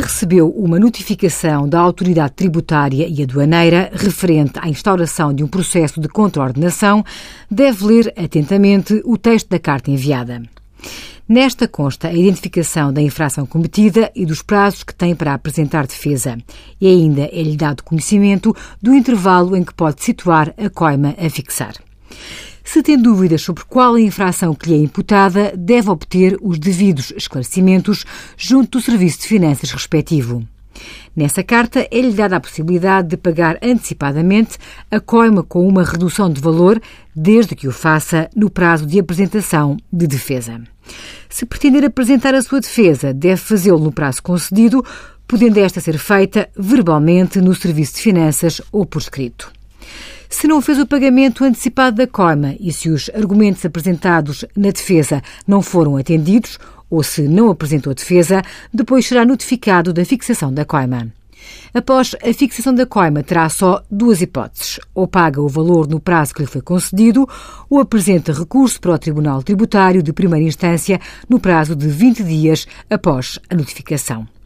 recebeu uma notificação da autoridade tributária e aduaneira referente à instauração de um processo de contraordenação, deve ler atentamente o texto da carta enviada. Nesta consta a identificação da infração cometida e dos prazos que tem para apresentar defesa. E ainda é-lhe dado conhecimento do intervalo em que pode situar a coima a fixar. Se tem dúvidas sobre qual infração que lhe é imputada, deve obter os devidos esclarecimentos junto do Serviço de Finanças respectivo. Nessa carta é-lhe dada a possibilidade de pagar antecipadamente a coima com uma redução de valor, desde que o faça no prazo de apresentação de defesa. Se pretender apresentar a sua defesa, deve fazê-lo no prazo concedido, podendo esta ser feita verbalmente no Serviço de Finanças ou por escrito. Se não fez o pagamento antecipado da coima e se os argumentos apresentados na defesa não foram atendidos ou se não apresentou defesa, depois será notificado da fixação da coima. Após a fixação da coima, terá só duas hipóteses. Ou paga o valor no prazo que lhe foi concedido, ou apresenta recurso para o Tribunal Tributário de Primeira Instância no prazo de 20 dias após a notificação.